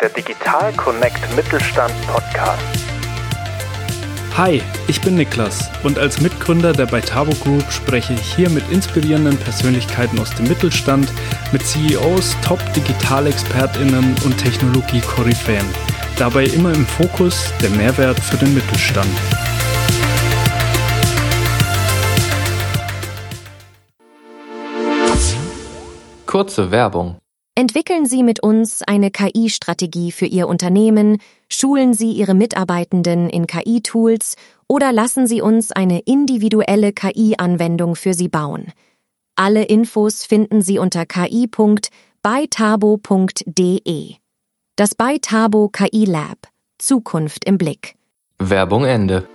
der Digital Connect Mittelstand Podcast. Hi, ich bin Niklas und als Mitgründer der Beitabo Group spreche ich hier mit inspirierenden Persönlichkeiten aus dem Mittelstand, mit CEOs, Top-Digitalexpertinnen und Technologie-Koryphäen. Dabei immer im Fokus der Mehrwert für den Mittelstand. Kurze Werbung. Entwickeln Sie mit uns eine KI-Strategie für Ihr Unternehmen, schulen Sie Ihre Mitarbeitenden in KI-Tools oder lassen Sie uns eine individuelle KI-Anwendung für Sie bauen. Alle Infos finden Sie unter ki.beitabo.de. Das Beitabo KI Lab. Zukunft im Blick. Werbung Ende.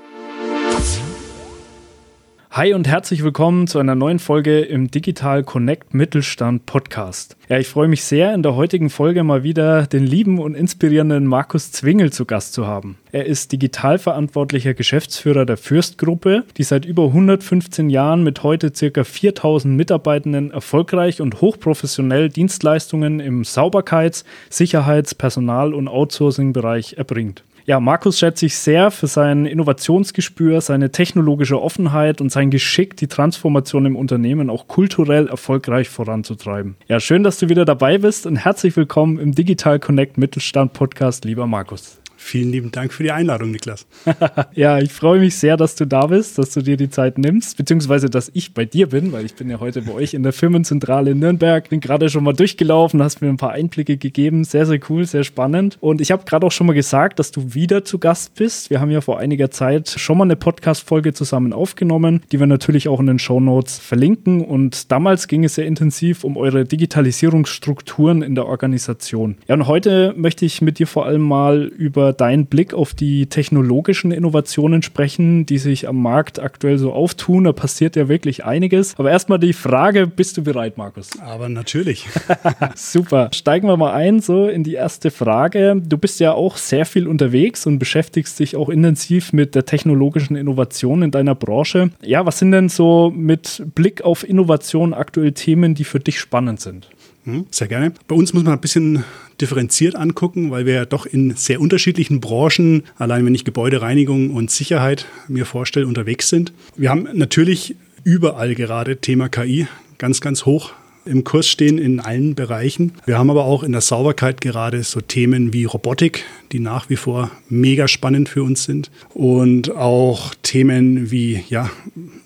Hi und herzlich willkommen zu einer neuen Folge im Digital Connect Mittelstand Podcast. Ja, ich freue mich sehr, in der heutigen Folge mal wieder den lieben und inspirierenden Markus Zwingel zu Gast zu haben. Er ist digital verantwortlicher Geschäftsführer der Fürstgruppe, die seit über 115 Jahren mit heute circa 4000 Mitarbeitenden erfolgreich und hochprofessionell Dienstleistungen im Sauberkeits-, Sicherheits-, Personal- und Outsourcing-Bereich erbringt. Ja, Markus schätze ich sehr für sein Innovationsgespür, seine technologische Offenheit und sein Geschick, die Transformation im Unternehmen auch kulturell erfolgreich voranzutreiben. Ja, schön, dass du wieder dabei bist und herzlich willkommen im Digital Connect Mittelstand Podcast, lieber Markus. Vielen lieben Dank für die Einladung, Niklas. ja, ich freue mich sehr, dass du da bist, dass du dir die Zeit nimmst, beziehungsweise dass ich bei dir bin, weil ich bin ja heute bei euch in der Firmenzentrale in Nürnberg. Bin gerade schon mal durchgelaufen, hast mir ein paar Einblicke gegeben. Sehr, sehr cool, sehr spannend. Und ich habe gerade auch schon mal gesagt, dass du wieder zu Gast bist. Wir haben ja vor einiger Zeit schon mal eine Podcast-Folge zusammen aufgenommen, die wir natürlich auch in den Show Notes verlinken. Und damals ging es sehr intensiv um eure Digitalisierungsstrukturen in der Organisation. Ja, und heute möchte ich mit dir vor allem mal über deinen Blick auf die technologischen Innovationen sprechen, die sich am Markt aktuell so auftun. Da passiert ja wirklich einiges. Aber erstmal die Frage, bist du bereit, Markus? Aber natürlich. Super. Steigen wir mal ein so in die erste Frage. Du bist ja auch sehr viel unterwegs und beschäftigst dich auch intensiv mit der technologischen Innovation in deiner Branche. Ja, was sind denn so mit Blick auf Innovation aktuell Themen, die für dich spannend sind? Hm, sehr gerne. Bei uns muss man ein bisschen differenziert angucken, weil wir ja doch in sehr unterschiedlichen Branchen, allein wenn ich Gebäudereinigung und Sicherheit mir vorstelle, unterwegs sind. Wir haben natürlich überall gerade Thema KI ganz, ganz hoch im Kurs stehen in allen Bereichen. Wir haben aber auch in der Sauberkeit gerade so Themen wie Robotik, die nach wie vor mega spannend für uns sind. Und auch Themen wie, ja,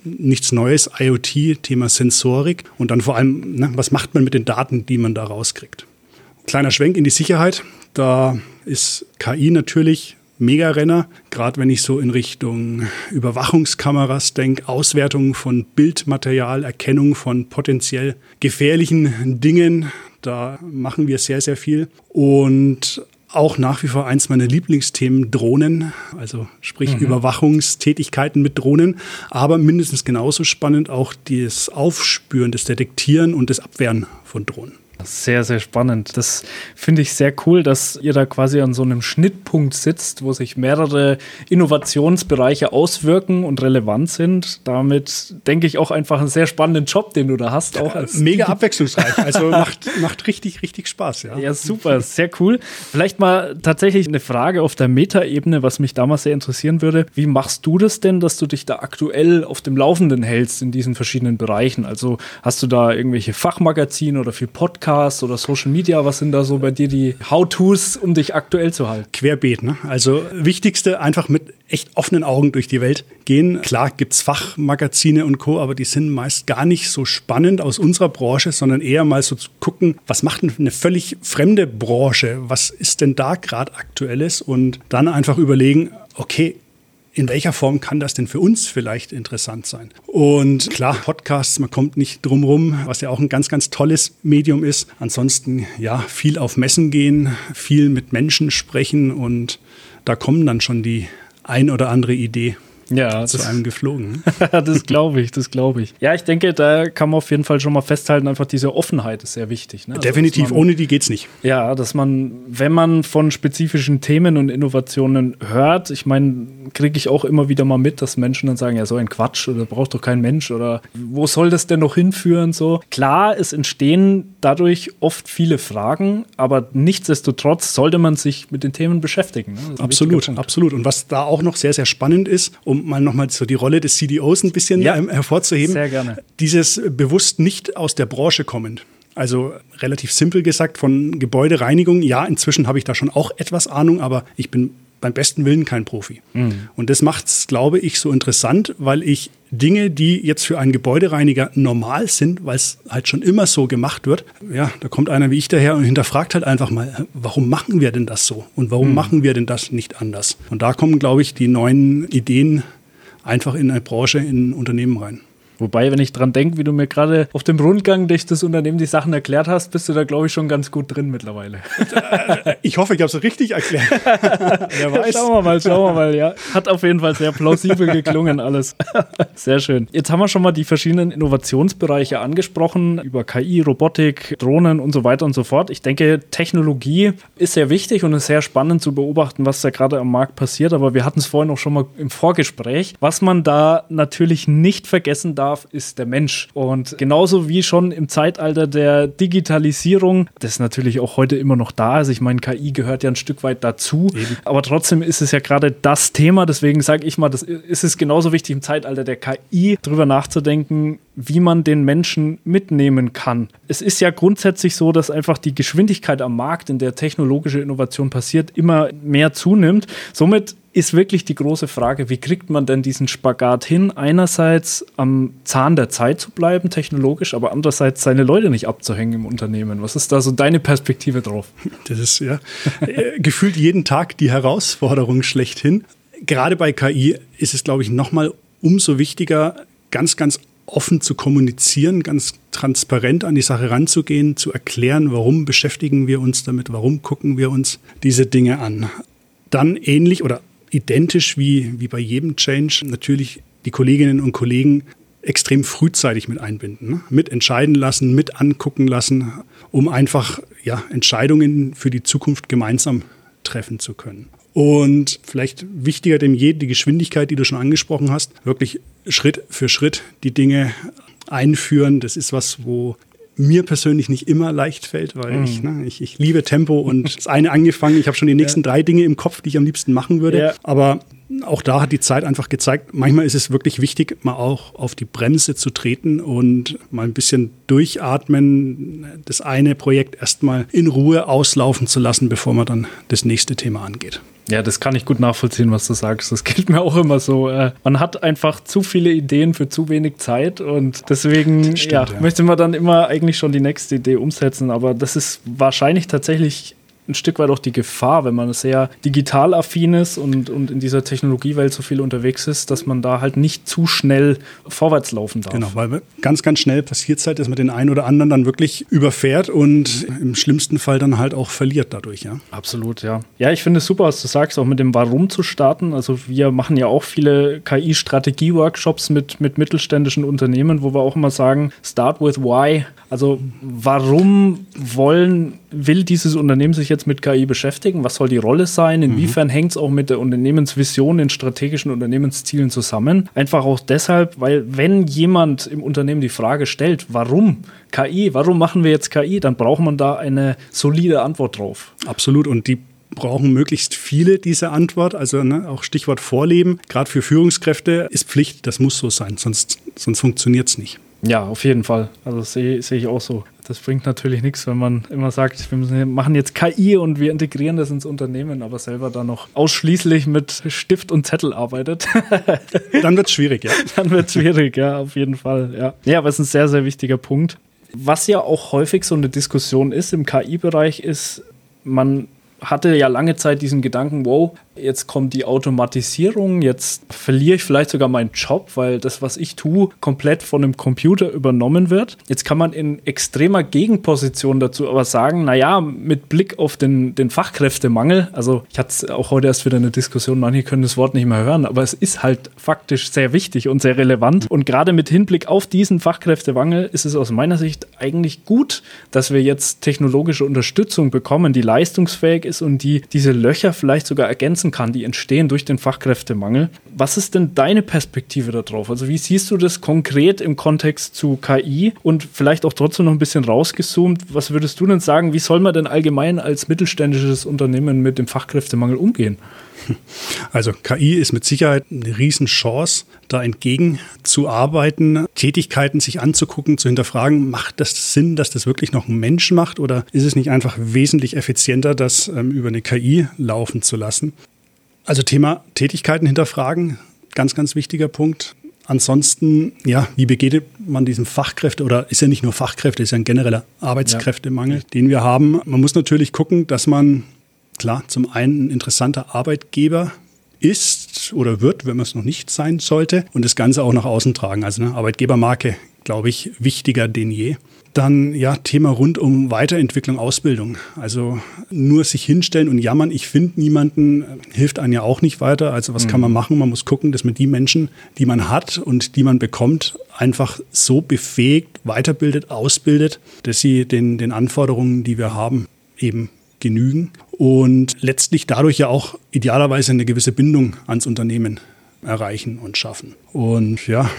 nichts Neues, IoT, Thema Sensorik. Und dann vor allem, ne, was macht man mit den Daten, die man da rauskriegt. Kleiner Schwenk in die Sicherheit. Da ist KI natürlich Megarenner, gerade wenn ich so in Richtung Überwachungskameras denke, Auswertung von Bildmaterial, Erkennung von potenziell gefährlichen Dingen. Da machen wir sehr, sehr viel. Und auch nach wie vor eins meiner Lieblingsthemen Drohnen, also sprich mhm. Überwachungstätigkeiten mit Drohnen, aber mindestens genauso spannend auch das Aufspüren, das Detektieren und das Abwehren von Drohnen. Sehr, sehr spannend. Das finde ich sehr cool, dass ihr da quasi an so einem Schnittpunkt sitzt, wo sich mehrere Innovationsbereiche auswirken und relevant sind. Damit denke ich auch einfach einen sehr spannenden Job, den du da hast. Auch als Mega abwechslungsreich. Also macht, macht richtig, richtig Spaß. Ja. ja, super. Sehr cool. Vielleicht mal tatsächlich eine Frage auf der Metaebene, was mich damals sehr interessieren würde. Wie machst du das denn, dass du dich da aktuell auf dem Laufenden hältst in diesen verschiedenen Bereichen? Also hast du da irgendwelche Fachmagazine oder viel Podcasts? Podcast oder Social Media? Was sind da so bei dir die How-Tos, um dich aktuell zu halten? Querbeet, ne? Also wichtigste, einfach mit echt offenen Augen durch die Welt gehen. Klar gibt es Fachmagazine und Co., aber die sind meist gar nicht so spannend aus unserer Branche, sondern eher mal so zu gucken, was macht eine völlig fremde Branche? Was ist denn da gerade aktuelles? Und dann einfach überlegen, okay, in welcher Form kann das denn für uns vielleicht interessant sein? Und klar, Podcasts, man kommt nicht drum rum, was ja auch ein ganz, ganz tolles Medium ist. Ansonsten, ja, viel auf Messen gehen, viel mit Menschen sprechen und da kommen dann schon die ein oder andere Idee ja, zu einem geflogen. das glaube ich, das glaube ich. Ja, ich denke, da kann man auf jeden Fall schon mal festhalten, einfach diese Offenheit ist sehr wichtig. Ne? Also, Definitiv, man, ohne die geht es nicht. Ja, dass man, wenn man von spezifischen Themen und Innovationen hört, ich meine, kriege ich auch immer wieder mal mit, dass Menschen dann sagen, ja, so ein Quatsch oder braucht doch kein Mensch oder wo soll das denn noch hinführen? So. Klar, es entstehen dadurch oft viele Fragen, aber nichtsdestotrotz sollte man sich mit den Themen beschäftigen. Ne? Absolut, absolut. Und was da auch noch sehr, sehr spannend ist, um mal nochmal so die Rolle des CDOs ein bisschen ja, hervorzuheben. Sehr gerne. Dieses bewusst nicht aus der Branche kommend. Also relativ simpel gesagt, von Gebäudereinigung, ja, inzwischen habe ich da schon auch etwas Ahnung, aber ich bin beim besten Willen kein Profi. Mhm. Und das macht es, glaube ich, so interessant, weil ich Dinge, die jetzt für einen Gebäudereiniger normal sind, weil es halt schon immer so gemacht wird, ja, da kommt einer wie ich daher und hinterfragt halt einfach mal, warum machen wir denn das so? Und warum mhm. machen wir denn das nicht anders? Und da kommen, glaube ich, die neuen Ideen einfach in eine Branche, in ein Unternehmen rein. Wobei, wenn ich dran denke, wie du mir gerade auf dem Rundgang durch das Unternehmen die Sachen erklärt hast, bist du da, glaube ich, schon ganz gut drin mittlerweile. Ich hoffe, ich habe es richtig erklärt. Wer weiß. Schauen wir mal, schauen wir mal, ja. Hat auf jeden Fall sehr plausibel geklungen alles. Sehr schön. Jetzt haben wir schon mal die verschiedenen Innovationsbereiche angesprochen, über KI, Robotik, Drohnen und so weiter und so fort. Ich denke, Technologie ist sehr wichtig und ist sehr spannend zu beobachten, was da gerade am Markt passiert. Aber wir hatten es vorhin auch schon mal im Vorgespräch. Was man da natürlich nicht vergessen darf, darf, ist der Mensch. Und genauso wie schon im Zeitalter der Digitalisierung, das natürlich auch heute immer noch da ist. Ich meine, KI gehört ja ein Stück weit dazu. Eben. Aber trotzdem ist es ja gerade das Thema. Deswegen sage ich mal, das ist es genauso wichtig im Zeitalter der KI, darüber nachzudenken, wie man den Menschen mitnehmen kann. Es ist ja grundsätzlich so, dass einfach die Geschwindigkeit am Markt, in der technologische Innovation passiert, immer mehr zunimmt. Somit ist wirklich die große Frage, wie kriegt man denn diesen Spagat hin, einerseits am Zahn der Zeit zu bleiben, technologisch, aber andererseits seine Leute nicht abzuhängen im Unternehmen. Was ist da so deine Perspektive drauf? Das ist ja äh, gefühlt jeden Tag die Herausforderung schlechthin. Gerade bei KI ist es, glaube ich, nochmal umso wichtiger, ganz, ganz offen zu kommunizieren, ganz transparent an die Sache ranzugehen, zu erklären, warum beschäftigen wir uns damit, warum gucken wir uns diese Dinge an. Dann ähnlich oder identisch wie, wie bei jedem Change natürlich die Kolleginnen und Kollegen extrem frühzeitig mit einbinden, ne? mit entscheiden lassen, mit angucken lassen, um einfach ja, Entscheidungen für die Zukunft gemeinsam treffen zu können. Und vielleicht wichtiger denn je die Geschwindigkeit, die du schon angesprochen hast, wirklich Schritt für Schritt die Dinge einführen. Das ist was, wo mir persönlich nicht immer leicht fällt, weil mhm. ich, ne, ich, ich, liebe Tempo und das eine angefangen. Ich habe schon die nächsten ja. drei Dinge im Kopf, die ich am liebsten machen würde. Ja. Aber auch da hat die Zeit einfach gezeigt, manchmal ist es wirklich wichtig, mal auch auf die Bremse zu treten und mal ein bisschen durchatmen, das eine Projekt erstmal in Ruhe auslaufen zu lassen, bevor man dann das nächste Thema angeht. Ja, das kann ich gut nachvollziehen, was du sagst. Das gilt mir auch immer so. Äh, man hat einfach zu viele Ideen für zu wenig Zeit und deswegen stimmt, ja, ja. möchte man dann immer eigentlich schon die nächste Idee umsetzen. Aber das ist wahrscheinlich tatsächlich ein Stück weit auch die Gefahr, wenn man sehr digital affin ist und, und in dieser Technologiewelt so viel unterwegs ist, dass man da halt nicht zu schnell vorwärts laufen darf. Genau, weil ganz, ganz schnell passiert es halt, dass man den einen oder anderen dann wirklich überfährt und im schlimmsten Fall dann halt auch verliert dadurch, ja. Absolut, ja. Ja, ich finde es super, was du sagst, auch mit dem Warum zu starten. Also wir machen ja auch viele KI-Strategie-Workshops mit, mit mittelständischen Unternehmen, wo wir auch immer sagen, start with why. Also warum wollen, will dieses Unternehmen sich jetzt mit KI beschäftigen? Was soll die Rolle sein? Inwiefern mhm. hängt es auch mit der Unternehmensvision, den strategischen Unternehmenszielen zusammen? Einfach auch deshalb, weil wenn jemand im Unternehmen die Frage stellt, warum KI, warum machen wir jetzt KI, dann braucht man da eine solide Antwort drauf. Absolut. Und die brauchen möglichst viele diese Antwort. Also ne, auch Stichwort Vorleben. Gerade für Führungskräfte ist Pflicht, das muss so sein, sonst, sonst funktioniert es nicht. Ja, auf jeden Fall. Also sehe seh ich auch so. Das bringt natürlich nichts, wenn man immer sagt, wir müssen, machen jetzt KI und wir integrieren das ins Unternehmen, aber selber dann noch ausschließlich mit Stift und Zettel arbeitet. dann wird es schwierig, ja. Dann wird es schwierig, ja, auf jeden Fall. Ja. ja, aber es ist ein sehr, sehr wichtiger Punkt. Was ja auch häufig so eine Diskussion ist im KI-Bereich, ist, man hatte ja lange Zeit diesen Gedanken, wow, jetzt kommt die Automatisierung, jetzt verliere ich vielleicht sogar meinen Job, weil das, was ich tue, komplett von einem Computer übernommen wird. Jetzt kann man in extremer Gegenposition dazu aber sagen, naja, mit Blick auf den, den Fachkräftemangel, also ich hatte auch heute erst wieder eine Diskussion, manche können das Wort nicht mehr hören, aber es ist halt faktisch sehr wichtig und sehr relevant. Und gerade mit Hinblick auf diesen Fachkräftemangel ist es aus meiner Sicht eigentlich gut, dass wir jetzt technologische Unterstützung bekommen, die leistungsfähig ist und die diese Löcher vielleicht sogar ergänzt Vakanzen kann, die entstehen durch den Fachkräftemangel. Was ist denn deine Perspektive darauf? Also wie siehst du das konkret im Kontext zu KI und vielleicht auch trotzdem noch ein bisschen rausgezoomt? Was würdest du denn sagen, wie soll man denn allgemein als mittelständisches Unternehmen mit dem Fachkräftemangel umgehen? Also KI ist mit Sicherheit eine Riesenchance, da entgegenzuarbeiten, Tätigkeiten sich anzugucken, zu hinterfragen, macht das Sinn, dass das wirklich noch ein Mensch macht oder ist es nicht einfach wesentlich effizienter, das ähm, über eine KI laufen zu lassen? Also Thema Tätigkeiten hinterfragen, ganz, ganz wichtiger Punkt. Ansonsten, ja, wie begeht man diesem Fachkräfte oder ist ja nicht nur Fachkräfte, ist ja ein genereller Arbeitskräftemangel, ja. den wir haben. Man muss natürlich gucken, dass man klar zum einen ein interessanter Arbeitgeber ist oder wird, wenn man es noch nicht sein sollte, und das Ganze auch nach außen tragen. Also eine Arbeitgebermarke, glaube ich, wichtiger denn je. Dann ja, Thema rund um Weiterentwicklung, Ausbildung. Also nur sich hinstellen und jammern, ich finde niemanden, hilft einem ja auch nicht weiter. Also was mhm. kann man machen? Man muss gucken, dass man die Menschen, die man hat und die man bekommt, einfach so befähigt, weiterbildet, ausbildet, dass sie den, den Anforderungen, die wir haben, eben genügen und letztlich dadurch ja auch idealerweise eine gewisse Bindung ans Unternehmen erreichen und schaffen. Und ja,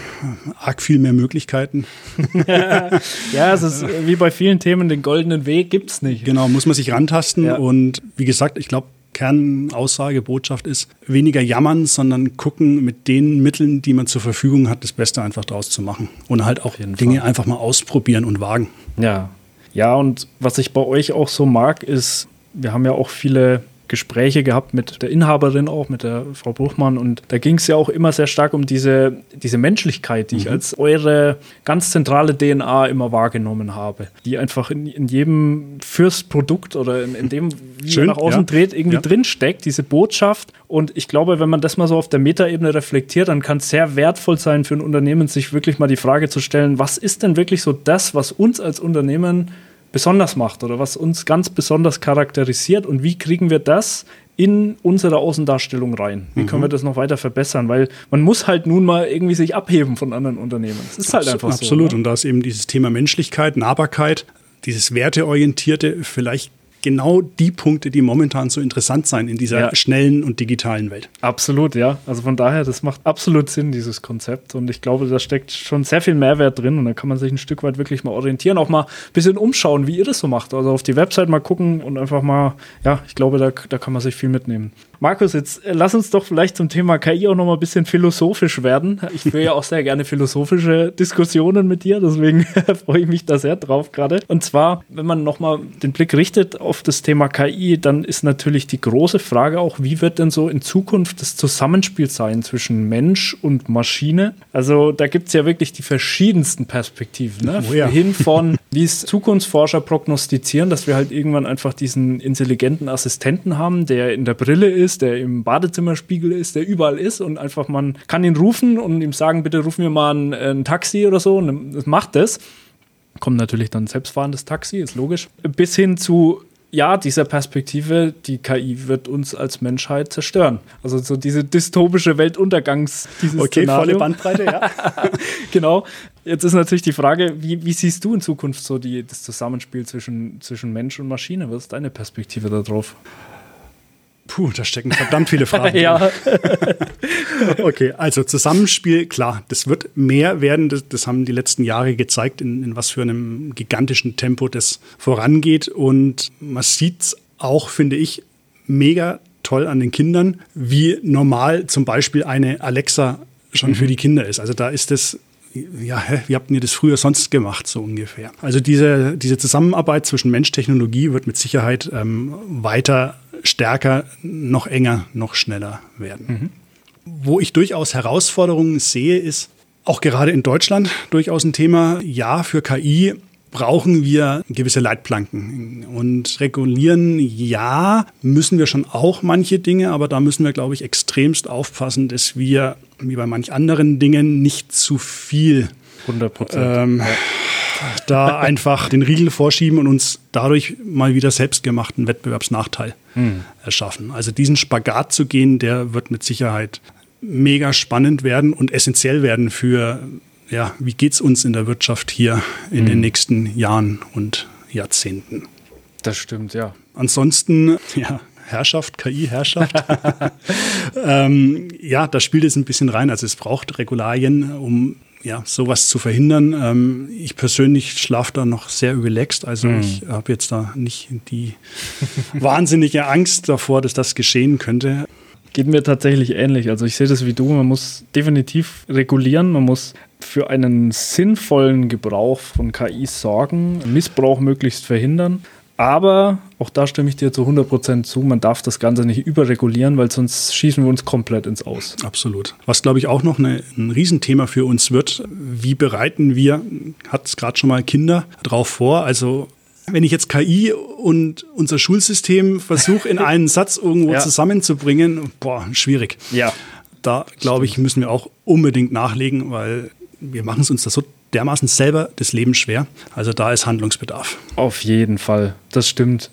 arg viel mehr Möglichkeiten. ja, es ist wie bei vielen Themen, den goldenen Weg gibt es nicht. Genau, muss man sich rantasten. Ja. Und wie gesagt, ich glaube, Kernaussage, Botschaft ist, weniger jammern, sondern gucken, mit den Mitteln, die man zur Verfügung hat, das Beste einfach draus zu machen. Und halt auch Dinge Fall. einfach mal ausprobieren und wagen. Ja. Ja, und was ich bei euch auch so mag, ist, wir haben ja auch viele Gespräche gehabt mit der Inhaberin auch, mit der Frau Bruchmann. Und da ging es ja auch immer sehr stark um diese, diese Menschlichkeit, die mhm. ich als eure ganz zentrale DNA immer wahrgenommen habe. Die einfach in, in jedem Fürstprodukt oder in, in dem, wie Schön, man nach außen ja. dreht, irgendwie ja. drinsteckt, diese Botschaft. Und ich glaube, wenn man das mal so auf der Metaebene reflektiert, dann kann es sehr wertvoll sein für ein Unternehmen, sich wirklich mal die Frage zu stellen, was ist denn wirklich so das, was uns als Unternehmen besonders macht oder was uns ganz besonders charakterisiert und wie kriegen wir das in unsere Außendarstellung rein? Wie mhm. können wir das noch weiter verbessern? Weil man muss halt nun mal irgendwie sich abheben von anderen Unternehmen. Das ist halt einfach Absolut. so. Absolut. Ne? Und da ist eben dieses Thema Menschlichkeit, Nahbarkeit, dieses Werteorientierte vielleicht genau die Punkte, die momentan so interessant sein in dieser ja. schnellen und digitalen Welt. Absolut, ja. Also von daher, das macht absolut Sinn, dieses Konzept. Und ich glaube, da steckt schon sehr viel Mehrwert drin. Und da kann man sich ein Stück weit wirklich mal orientieren, auch mal ein bisschen umschauen, wie ihr das so macht. Also auf die Website mal gucken und einfach mal, ja, ich glaube, da, da kann man sich viel mitnehmen. Markus, jetzt äh, lass uns doch vielleicht zum Thema KI auch noch mal ein bisschen philosophisch werden. Ich führe ja auch sehr gerne philosophische Diskussionen mit dir, deswegen freue ich mich da sehr drauf gerade. Und zwar, wenn man noch mal den Blick richtet auf das Thema KI, dann ist natürlich die große Frage auch, wie wird denn so in Zukunft das Zusammenspiel sein zwischen Mensch und Maschine? Also da gibt es ja wirklich die verschiedensten Perspektiven. Ne? Oh ja. Hin von, wie es Zukunftsforscher prognostizieren, dass wir halt irgendwann einfach diesen intelligenten Assistenten haben, der in der Brille ist, ist, der im Badezimmerspiegel ist, der überall ist und einfach man kann ihn rufen und ihm sagen, bitte ruf mir mal ein, ein Taxi oder so und das macht das. Kommt natürlich dann selbstfahrendes Taxi, ist logisch. Bis hin zu ja, dieser Perspektive, die KI wird uns als Menschheit zerstören. Also so diese dystopische Weltuntergangs, dieses Okay, Szenario. volle Bandbreite, ja. genau. Jetzt ist natürlich die Frage, wie, wie siehst du in Zukunft so die, das Zusammenspiel zwischen, zwischen Mensch und Maschine? Was ist deine Perspektive darauf? Puh, da stecken verdammt viele Fragen. ja. okay, also Zusammenspiel, klar, das wird mehr werden. Das, das haben die letzten Jahre gezeigt, in, in, was für einem gigantischen Tempo das vorangeht. Und man sieht es auch, finde ich, mega toll an den Kindern, wie normal zum Beispiel eine Alexa schon mhm. für die Kinder ist. Also da ist das ja, hä, wie habt ihr das früher sonst gemacht, so ungefähr? Also diese, diese Zusammenarbeit zwischen Mensch-Technologie wird mit Sicherheit ähm, weiter stärker, noch enger, noch schneller werden. Mhm. Wo ich durchaus Herausforderungen sehe, ist auch gerade in Deutschland durchaus ein Thema. Ja, für KI brauchen wir gewisse Leitplanken. Und regulieren, ja, müssen wir schon auch manche Dinge, aber da müssen wir, glaube ich, extremst aufpassen, dass wir, wie bei manch anderen Dingen, nicht zu viel 100 Ähm, ja da einfach den Riegel vorschieben und uns dadurch mal wieder selbstgemachten Wettbewerbsnachteil hm. erschaffen. Also diesen Spagat zu gehen, der wird mit Sicherheit mega spannend werden und essentiell werden für, ja, wie geht es uns in der Wirtschaft hier in hm. den nächsten Jahren und Jahrzehnten. Das stimmt, ja. Ansonsten, ja, Herrschaft, KI-Herrschaft. ähm, ja, da spielt es ein bisschen rein. Also es braucht Regularien, um ja, sowas zu verhindern. Ähm, ich persönlich schlafe da noch sehr relaxed. Also mhm. ich habe jetzt da nicht die wahnsinnige Angst davor, dass das geschehen könnte. Geht mir tatsächlich ähnlich. Also ich sehe das wie du. Man muss definitiv regulieren. Man muss für einen sinnvollen Gebrauch von KI sorgen, Missbrauch möglichst verhindern. Aber auch da stimme ich dir zu 100% zu, man darf das Ganze nicht überregulieren, weil sonst schießen wir uns komplett ins Aus. Absolut. Was, glaube ich, auch noch eine, ein Riesenthema für uns wird, wie bereiten wir, hat es gerade schon mal Kinder, drauf vor, also wenn ich jetzt KI und unser Schulsystem versuche, in einen Satz irgendwo ja. zusammenzubringen, boah, schwierig. Ja. Da, glaube ich, müssen wir auch unbedingt nachlegen, weil wir machen es uns das so dermaßen selber das Leben schwer. Also da ist Handlungsbedarf. Auf jeden Fall, das stimmt.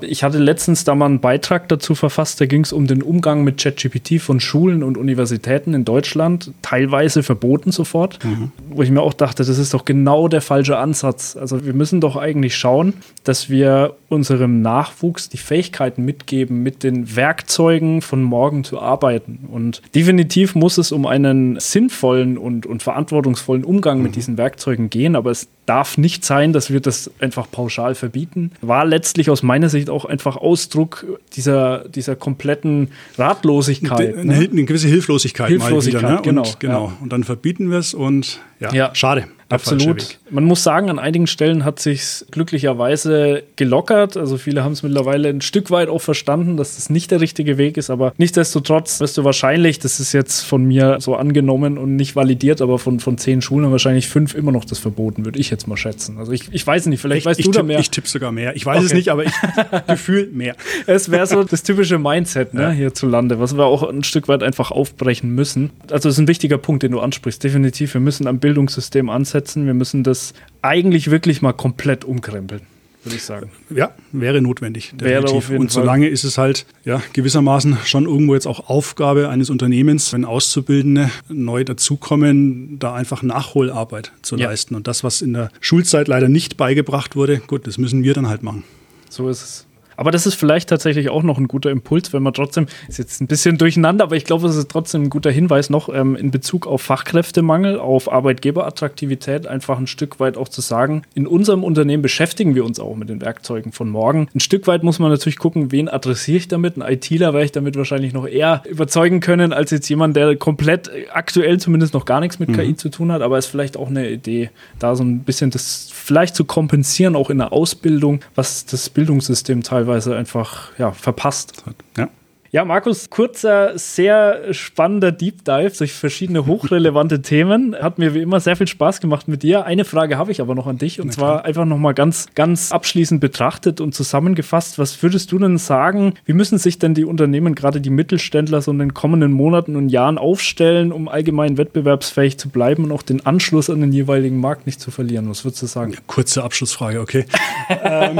Ich hatte letztens da mal einen Beitrag dazu verfasst, da ging es um den Umgang mit ChatGPT von Schulen und Universitäten in Deutschland, teilweise verboten sofort, mhm. wo ich mir auch dachte, das ist doch genau der falsche Ansatz. Also wir müssen doch eigentlich schauen, dass wir unserem Nachwuchs die Fähigkeiten mitgeben, mit den Werkzeugen von morgen zu arbeiten. Und definitiv muss es um einen sinnvollen und, und verantwortungsvollen Umgang mhm. mit diesen Werkzeugen gehen, aber es darf nicht sein, dass wir das einfach pauschal verbieten. War letztlich aus meiner Sicht auch einfach Ausdruck dieser, dieser kompletten Ratlosigkeit. Eine, ne? eine gewisse Hilflosigkeit, Hilflosigkeit mal wieder. Ne? Genau, und, genau. Ja. Und dann verbieten wir es und ja, ja. schade. Absolut. Man muss sagen, an einigen Stellen hat sich glücklicherweise gelockert. Also viele haben es mittlerweile ein Stück weit auch verstanden, dass das nicht der richtige Weg ist. Aber nichtsdestotrotz wirst du wahrscheinlich, das ist jetzt von mir so angenommen und nicht validiert, aber von, von zehn Schulen wahrscheinlich fünf immer noch das verboten, würde ich jetzt mal schätzen. Also ich, ich weiß nicht, vielleicht ich, weißt ich du tipp, da mehr. Ich tippe sogar mehr. Ich weiß okay. es nicht, aber ich gefühl mehr. Es wäre so das typische Mindset ne, ja. hierzulande, was wir auch ein Stück weit einfach aufbrechen müssen. Also das ist ein wichtiger Punkt, den du ansprichst. Definitiv, wir müssen am Bildungssystem ansetzen. Wir müssen das eigentlich wirklich mal komplett umkrempeln würde ich sagen. Ja, wäre notwendig. Wäre auf jeden und solange Fall. ist es halt ja gewissermaßen schon irgendwo jetzt auch Aufgabe eines Unternehmens, wenn Auszubildende neu dazukommen, da einfach Nachholarbeit zu ja. leisten. Und das, was in der Schulzeit leider nicht beigebracht wurde, gut, das müssen wir dann halt machen. So ist es. Aber das ist vielleicht tatsächlich auch noch ein guter Impuls, wenn man trotzdem, ist jetzt ein bisschen durcheinander, aber ich glaube, es ist trotzdem ein guter Hinweis noch ähm, in Bezug auf Fachkräftemangel, auf Arbeitgeberattraktivität, einfach ein Stück weit auch zu sagen, in unserem Unternehmen beschäftigen wir uns auch mit den Werkzeugen von morgen. Ein Stück weit muss man natürlich gucken, wen adressiere ich damit. Ein ITler werde ich damit wahrscheinlich noch eher überzeugen können, als jetzt jemand, der komplett aktuell zumindest noch gar nichts mit mhm. KI zu tun hat, aber es ist vielleicht auch eine Idee, da so ein bisschen das vielleicht zu kompensieren, auch in der Ausbildung, was das Bildungssystem teilweise teilweise einfach ja, verpasst. Ja. Ja, Markus, kurzer, sehr spannender Deep Dive durch verschiedene hochrelevante Themen. Hat mir wie immer sehr viel Spaß gemacht mit dir. Eine Frage habe ich aber noch an dich und zwar einfach nochmal ganz, ganz abschließend betrachtet und zusammengefasst. Was würdest du denn sagen? Wie müssen sich denn die Unternehmen, gerade die Mittelständler, so in den kommenden Monaten und Jahren aufstellen, um allgemein wettbewerbsfähig zu bleiben und auch den Anschluss an den jeweiligen Markt nicht zu verlieren? Was würdest du sagen? Kurze Abschlussfrage, okay.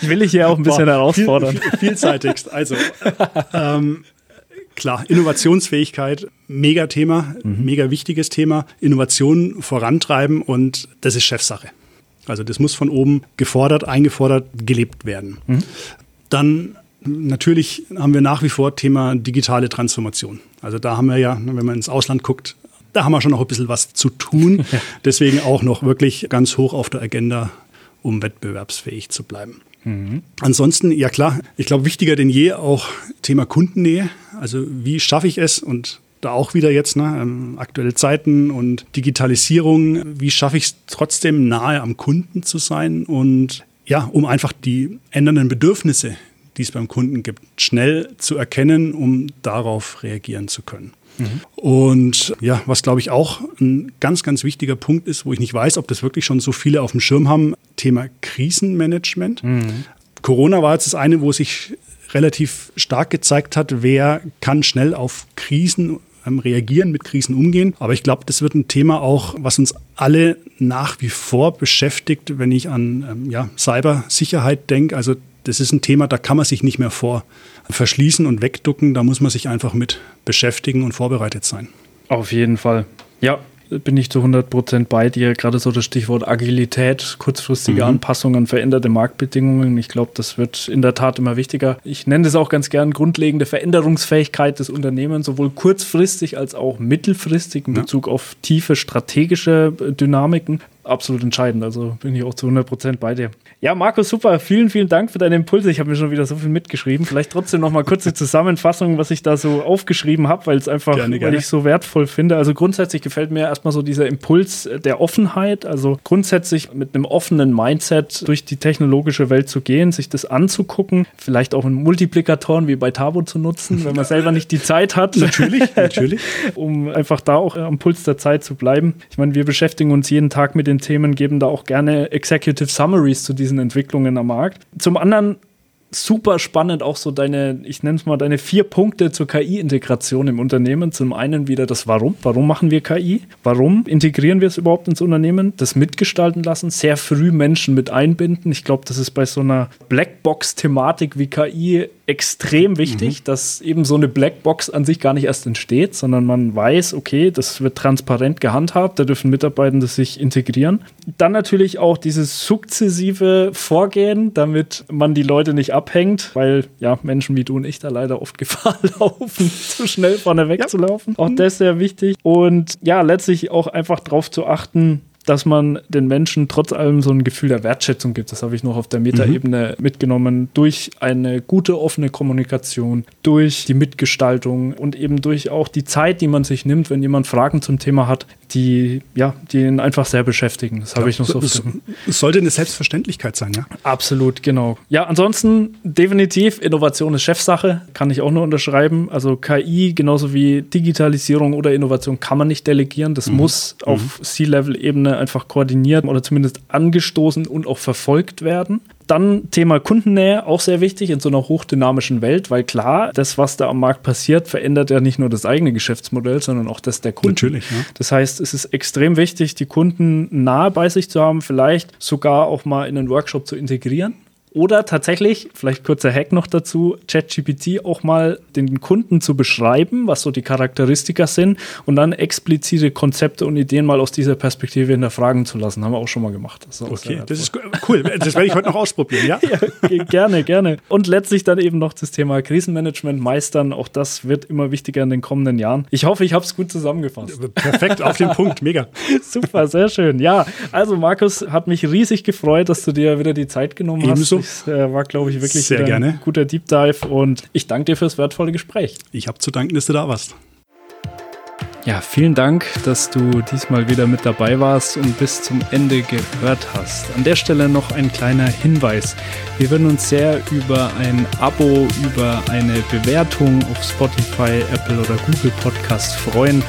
ich will dich hier auch ein bisschen Boah, herausfordern. Viel, viel, vielseitigst. Also, ähm, klar, Innovationsfähigkeit, mega Thema, mhm. mega wichtiges Thema. Innovation vorantreiben und das ist Chefsache. Also das muss von oben gefordert, eingefordert, gelebt werden. Mhm. Dann natürlich haben wir nach wie vor Thema digitale Transformation. Also da haben wir ja, wenn man ins Ausland guckt, da haben wir schon noch ein bisschen was zu tun. Deswegen auch noch wirklich ganz hoch auf der Agenda, um wettbewerbsfähig zu bleiben. Mhm. Ansonsten, ja klar, ich glaube, wichtiger denn je auch Thema Kundennähe. Also wie schaffe ich es und da auch wieder jetzt, ne, ähm, aktuelle Zeiten und Digitalisierung, wie schaffe ich es trotzdem nahe am Kunden zu sein und ja, um einfach die ändernden Bedürfnisse, die es beim Kunden gibt, schnell zu erkennen, um darauf reagieren zu können. Mhm. Und ja, was glaube ich auch ein ganz, ganz wichtiger Punkt ist, wo ich nicht weiß, ob das wirklich schon so viele auf dem Schirm haben, Thema Krisenmanagement. Mhm. Corona war jetzt das eine, wo sich relativ stark gezeigt hat, wer kann schnell auf Krisen ähm, reagieren, mit Krisen umgehen. Aber ich glaube, das wird ein Thema auch, was uns alle nach wie vor beschäftigt, wenn ich an ähm, ja, Cybersicherheit denke. Also das ist ein Thema, da kann man sich nicht mehr vor verschließen und wegducken. Da muss man sich einfach mit beschäftigen und vorbereitet sein. Auf jeden Fall. Ja, bin ich zu 100 Prozent bei dir. Gerade so das Stichwort Agilität, kurzfristige Mhm. Anpassungen an veränderte Marktbedingungen. Ich glaube, das wird in der Tat immer wichtiger. Ich nenne das auch ganz gern grundlegende Veränderungsfähigkeit des Unternehmens, sowohl kurzfristig als auch mittelfristig in Ja. Bezug auf tiefe strategische äh, Dynamiken. Absolut entscheidend. Also bin ich auch zu 100 Prozent bei dir. Ja, Markus, super. Vielen, vielen Dank für deine Impulse. Ich habe mir schon wieder so viel mitgeschrieben. Vielleicht trotzdem noch mal kurze Zusammenfassung, was ich da so aufgeschrieben habe, weil es einfach, Gerne, weil gerne. ich so wertvoll finde. Also grundsätzlich gefällt mir erstmal so dieser Impuls der Offenheit. Also grundsätzlich mit einem offenen Mindset durch die technologische Welt zu gehen, sich das anzugucken, vielleicht auch in Multiplikatoren wie bei Tabo zu nutzen, wenn man selber nicht die Zeit hat. Natürlich, natürlich. um einfach da auch am Puls der Zeit zu bleiben. Ich meine, wir beschäftigen uns jeden Tag mit den Themen, geben da auch gerne Executive Summaries zu diesen Entwicklungen am Markt. Zum anderen super spannend auch so deine, ich nenne es mal deine vier Punkte zur KI-Integration im Unternehmen. Zum einen wieder das Warum. Warum machen wir KI? Warum integrieren wir es überhaupt ins Unternehmen? Das mitgestalten lassen, sehr früh Menschen mit einbinden. Ich glaube, das ist bei so einer Blackbox-Thematik wie KI extrem wichtig, dass eben so eine Blackbox an sich gar nicht erst entsteht, sondern man weiß, okay, das wird transparent gehandhabt, da dürfen Mitarbeitende sich integrieren. Dann natürlich auch dieses sukzessive Vorgehen, damit man die Leute nicht abhängt, weil ja Menschen wie du und ich da leider oft Gefahr laufen, zu schnell vorne wegzulaufen. Auch das sehr wichtig. Und ja, letztlich auch einfach darauf zu achten, dass man den Menschen trotz allem so ein Gefühl der Wertschätzung gibt. Das habe ich noch auf der Metaebene mitgenommen. Durch eine gute offene Kommunikation, durch die Mitgestaltung und eben durch auch die Zeit, die man sich nimmt, wenn jemand Fragen zum Thema hat, die, ja, die ihn einfach sehr beschäftigen. Das habe ich noch so Es es sollte eine Selbstverständlichkeit sein, ja. Absolut, genau. Ja, ansonsten definitiv Innovation ist Chefsache, kann ich auch nur unterschreiben. Also KI genauso wie Digitalisierung oder Innovation kann man nicht delegieren. Das muss auf C-Level-Ebene einfach koordiniert oder zumindest angestoßen und auch verfolgt werden. Dann Thema Kundennähe, auch sehr wichtig in so einer hochdynamischen Welt, weil klar, das, was da am Markt passiert, verändert ja nicht nur das eigene Geschäftsmodell, sondern auch das der Kunden. Natürlich, ja. Das heißt, es ist extrem wichtig, die Kunden nahe bei sich zu haben, vielleicht sogar auch mal in einen Workshop zu integrieren. Oder tatsächlich, vielleicht kurzer Hack noch dazu, ChatGPT auch mal den Kunden zu beschreiben, was so die Charakteristika sind und dann explizite Konzepte und Ideen mal aus dieser Perspektive hinterfragen zu lassen. Haben wir auch schon mal gemacht. Das Okay, das ist cool. Das werde ich heute noch ausprobieren, ja? ja, gerne, gerne. Und letztlich dann eben noch das Thema Krisenmanagement meistern. Auch das wird immer wichtiger in den kommenden Jahren. Ich hoffe, ich habe es gut zusammengefasst. Perfekt, auf den Punkt, mega. Super, sehr schön. Ja, also Markus, hat mich riesig gefreut, dass du dir wieder die Zeit genommen Ebenso. hast. Es äh, war, glaube ich, wirklich Sehr wieder ein gerne. guter Deep Dive und ich danke dir fürs wertvolle Gespräch. Ich habe zu danken, dass du da warst. Ja, vielen Dank, dass du diesmal wieder mit dabei warst und bis zum Ende gehört hast. An der Stelle noch ein kleiner Hinweis. Wir würden uns sehr über ein Abo, über eine Bewertung auf Spotify, Apple oder Google Podcast freuen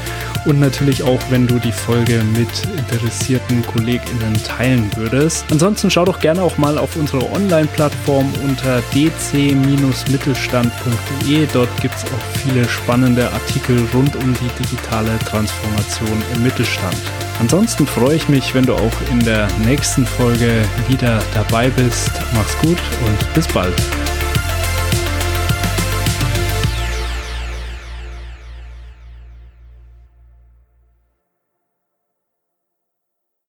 und natürlich auch, wenn du die Folge mit interessierten KollegInnen teilen würdest. Ansonsten schau doch gerne auch mal auf unsere Online-Plattform unter dc-mittelstand.de. Dort gibt es auch viele spannende Artikel rund um die digitale Transformation im Mittelstand. Ansonsten freue ich mich, wenn du auch in der nächsten Folge wieder dabei bist. Mach's gut und bis bald.